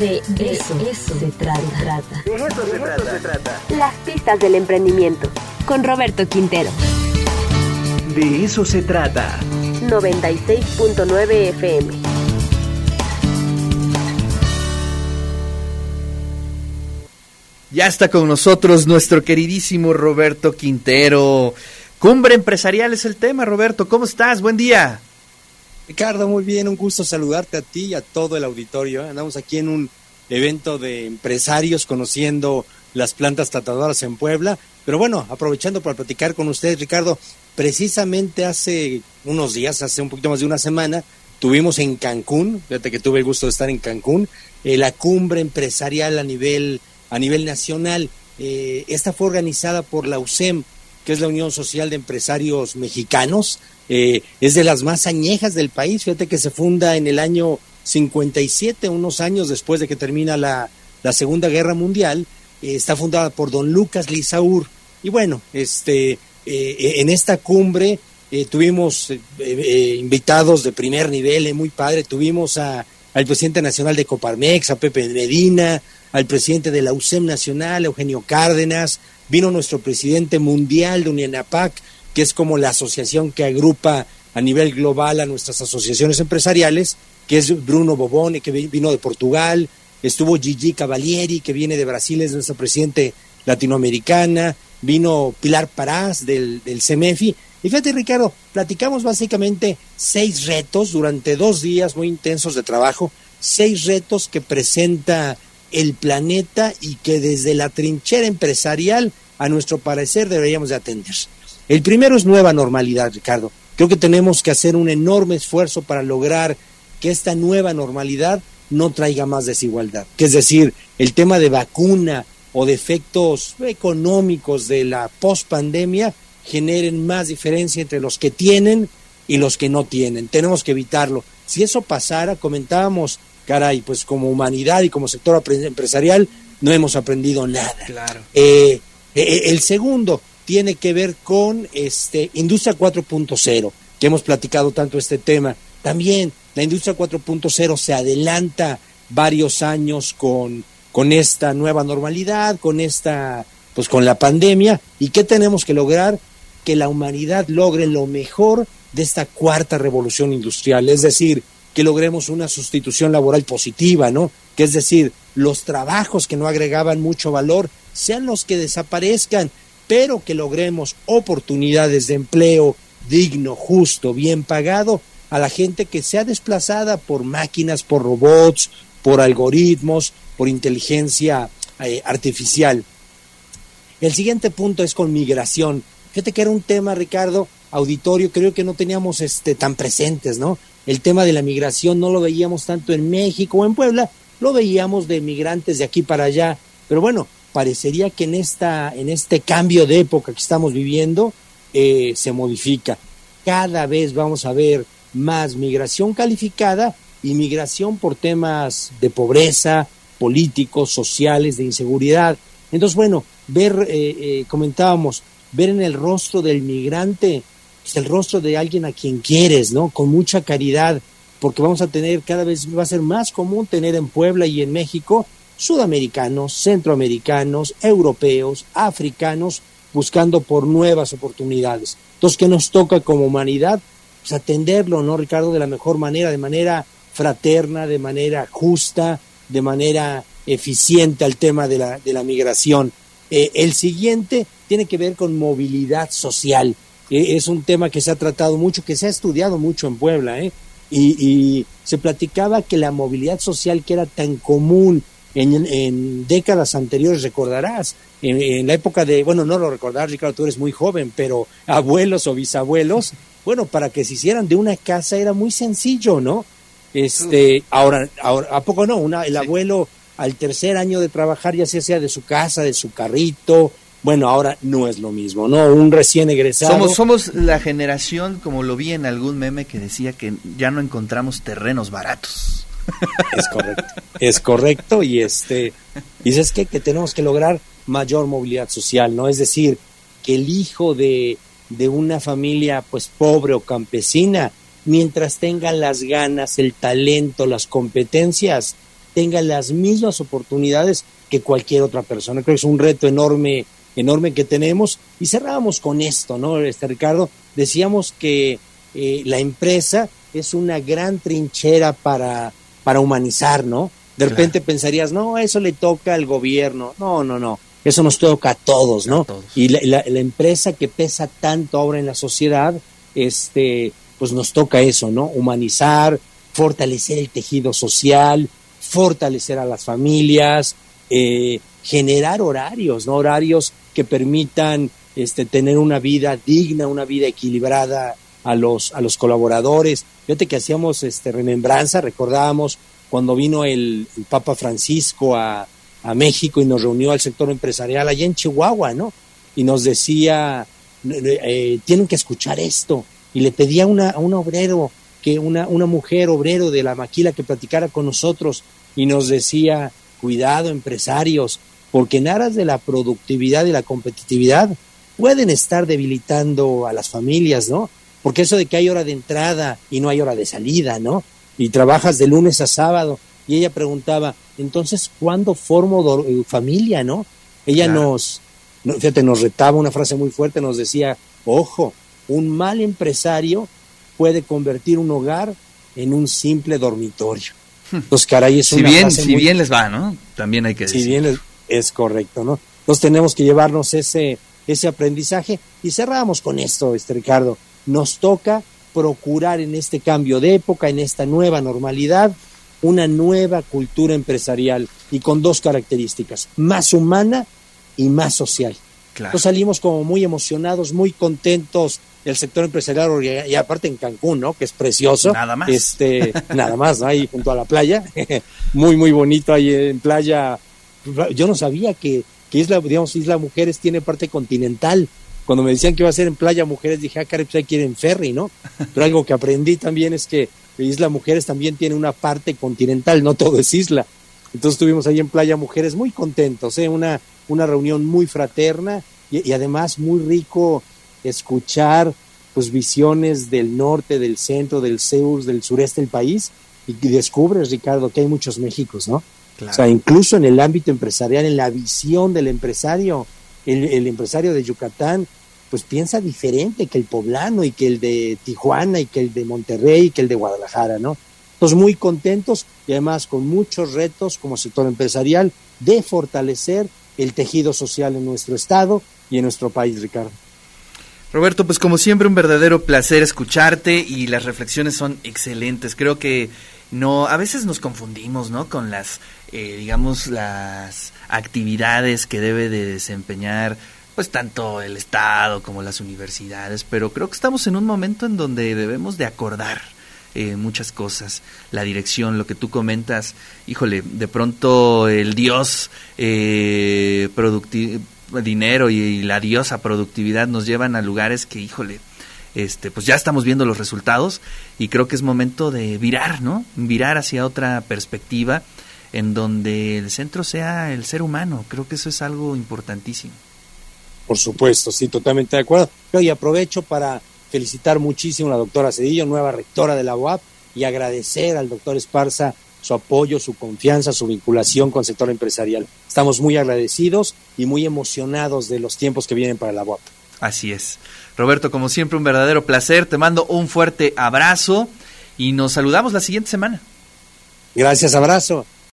De, eso, se trata. De eso, se, trata. Las pistas del emprendimiento. Con Roberto Quintero. De eso se trata. 96.9 FM. Ya está con nosotros nuestro queridísimo Roberto Quintero. Cumbre empresarial es el tema, Roberto. ¿Cómo estás? Buen día. Ricardo, muy bien, un gusto saludarte a ti y a todo el auditorio. Andamos aquí en un evento de empresarios conociendo las plantas tratadoras en Puebla. Pero bueno, aprovechando para platicar con ustedes, Ricardo, precisamente hace unos días, hace un poquito más de una semana, tuvimos en Cancún, fíjate que tuve el gusto de estar en Cancún, eh, la cumbre empresarial a nivel, a nivel nacional. Eh, esta fue organizada por la USEM, es la Unión Social de Empresarios Mexicanos. Eh, es de las más añejas del país. Fíjate que se funda en el año 57, unos años después de que termina la, la Segunda Guerra Mundial. Eh, está fundada por don Lucas Lizaur. Y bueno, este, eh, en esta cumbre tuvimos invitados de primer nivel, muy padre. Tuvimos a, al presidente nacional de Coparmex, a Pepe Medina, al presidente de la USEM Nacional, Eugenio Cárdenas, vino nuestro presidente mundial de UNIANAPAC, que es como la asociación que agrupa a nivel global a nuestras asociaciones empresariales, que es Bruno Bobone, que vino de Portugal, estuvo Gigi Cavalieri, que viene de Brasil, es nuestra presidente latinoamericana, vino Pilar Parás del, del CEMEFI. Y fíjate, Ricardo, platicamos básicamente seis retos durante dos días muy intensos de trabajo, seis retos que presenta el planeta y que desde la trinchera empresarial, a nuestro parecer, deberíamos de atender. El primero es nueva normalidad, Ricardo. Creo que tenemos que hacer un enorme esfuerzo para lograr que esta nueva normalidad no traiga más desigualdad. Que es decir, el tema de vacuna o de efectos económicos de la pospandemia generen más diferencia entre los que tienen y los que no tienen. Tenemos que evitarlo. Si eso pasara, comentábamos caray, pues como humanidad y como sector empresarial no hemos aprendido nada. Claro. Eh, eh, eh, el segundo tiene que ver con este industria 4.0, que hemos platicado tanto este tema. También la industria 4.0 se adelanta varios años con, con esta nueva normalidad, con esta, pues con la pandemia. ¿Y qué tenemos que lograr? Que la humanidad logre lo mejor de esta cuarta revolución industrial, es decir, que logremos una sustitución laboral positiva, ¿no? Que es decir, los trabajos que no agregaban mucho valor sean los que desaparezcan, pero que logremos oportunidades de empleo digno, justo, bien pagado a la gente que sea desplazada por máquinas, por robots, por algoritmos, por inteligencia eh, artificial. El siguiente punto es con migración. Fíjate que era un tema, Ricardo, auditorio, creo que no teníamos este tan presentes, ¿no? El tema de la migración no lo veíamos tanto en México o en Puebla, lo veíamos de migrantes de aquí para allá, pero bueno, parecería que en, esta, en este cambio de época que estamos viviendo eh, se modifica. Cada vez vamos a ver más migración calificada y migración por temas de pobreza, políticos, sociales, de inseguridad. Entonces, bueno, ver, eh, eh, comentábamos, ver en el rostro del migrante el rostro de alguien a quien quieres, ¿no? Con mucha caridad, porque vamos a tener cada vez, va a ser más común tener en Puebla y en México sudamericanos, centroamericanos, europeos, africanos, buscando por nuevas oportunidades. Entonces, ¿qué nos toca como humanidad? Pues atenderlo, ¿no, Ricardo? De la mejor manera, de manera fraterna, de manera justa, de manera eficiente al tema de la, de la migración. Eh, el siguiente tiene que ver con movilidad social. Eh, es un tema que se ha tratado mucho, que se ha estudiado mucho en Puebla, ¿eh? y, se platicaba que la movilidad social que era tan común en, décadas anteriores, recordarás, en, la época de, bueno, no lo recordarás, Ricardo, tú eres muy joven, pero abuelos o bisabuelos, bueno, para que se hicieran de una casa era muy sencillo, ¿no? Este, ahora, ahora ¿a poco no? Una, el abuelo al tercer año de trabajar ya sea de su casa, de su carrito, bueno, ahora no es lo mismo, ¿no? Un recién egresado. Somos, somos la generación, como lo vi en algún meme que decía que ya no encontramos terrenos baratos. Es correcto, es correcto y este, dices que, que tenemos que lograr mayor movilidad social, ¿no? Es decir, que el hijo de, de una familia pues pobre o campesina, mientras tenga las ganas, el talento, las competencias, tenga las mismas oportunidades que cualquier otra persona. Creo que es un reto enorme, enorme que tenemos. Y cerrábamos con esto, ¿no, este Ricardo? Decíamos que eh, la empresa es una gran trinchera para, para humanizar, ¿no? De repente pensarías, no, eso le toca al gobierno. No, no, no. Eso nos toca a todos, ¿no? Y la, la, empresa que pesa tanto ahora en la sociedad, este, pues nos toca eso, ¿no? Humanizar, fortalecer el tejido social, fortalecer a las familias, eh, generar horarios, ¿no? Horarios que permitan este, tener una vida digna, una vida equilibrada a los, a los colaboradores. Fíjate que hacíamos este, remembranza, recordábamos cuando vino el, Papa Francisco a, a, México y nos reunió al sector empresarial allá en Chihuahua, ¿no? Y nos decía, eh, tienen que escuchar esto. Y le pedía una, a un obrero, que una, una mujer obrero de la maquila que platicara con nosotros y nos decía, cuidado empresarios, porque en aras de la productividad y la competitividad pueden estar debilitando a las familias, ¿no? Porque eso de que hay hora de entrada y no hay hora de salida, ¿no? Y trabajas de lunes a sábado. Y ella preguntaba, entonces, ¿cuándo formo eh, familia, no? Ella nos, fíjate, nos retaba una frase muy fuerte, nos decía, ojo, un mal empresario puede convertir un hogar en un simple dormitorio. Entonces, caray, es si bien, Si bien les va, ¿no? También hay que decir. Si bien es, correcto, ¿no? Entonces tenemos que llevarnos ese, ese aprendizaje y cerramos con esto, este Ricardo. Nos toca procurar en este cambio de época, en esta nueva normalidad, una nueva cultura empresarial y con dos características, más humana y más social. Claro. salimos como muy emocionados, muy contentos del sector empresarial y, aparte en Cancún, ¿no? Que es precioso. Nada más. Este, nada más, ¿no? Ahí junto a la playa. muy, muy bonito ahí en playa. Yo no sabía que, que Isla, digamos, Isla Mujeres tiene parte continental. Cuando me decían que iba a ser en Playa Mujeres, dije, ah, caray, pues en ferry, ¿no? Pero algo que aprendí también es que Isla Mujeres también tiene una parte continental, no todo es isla. Entonces estuvimos ahí en Playa Mujeres muy contentos, ¿eh? Una, una reunión muy fraterna y, además muy rico escuchar pues visiones del norte, del centro, del sur, del sureste del país y, descubres, Ricardo, que hay muchos Méxicos, ¿no? O sea, incluso en el ámbito empresarial, en la visión del empresario, el, empresario de Yucatán, pues piensa diferente que el poblano y que el de Tijuana y que el de Monterrey y que el de Guadalajara, ¿no? Entonces, muy contentos y además con muchos retos como sector empresarial de fortalecer el tejido social en nuestro estado y en nuestro país, Ricardo. Roberto, pues como siempre un verdadero placer escucharte y las reflexiones son excelentes. Creo que no, a veces nos confundimos, ¿no? Con las, eh, digamos, las actividades que debe de desempeñar, pues tanto el Estado como las universidades. Pero creo que estamos en un momento en donde debemos de acordar eh, muchas cosas, la dirección, lo que tú comentas, híjole, de pronto el Dios eh, dinero y, la diosa productividad nos llevan a lugares que, híjole, este, pues ya estamos viendo los resultados y creo que es momento de virar, ¿no? Virar hacia otra perspectiva en donde el centro sea el ser humano. Creo que eso es algo importantísimo. Por supuesto, sí, totalmente de acuerdo. Y aprovecho para felicitar muchísimo a la doctora Cedillo, nueva rectora de la UAP, y agradecer al doctor Esparza su apoyo, su confianza, su vinculación con el sector empresarial. Estamos muy agradecidos y muy emocionados de los tiempos que vienen para la UAP. Así es. Roberto, como siempre, un verdadero placer. Te mando un fuerte abrazo y nos saludamos la siguiente semana. Gracias, abrazo.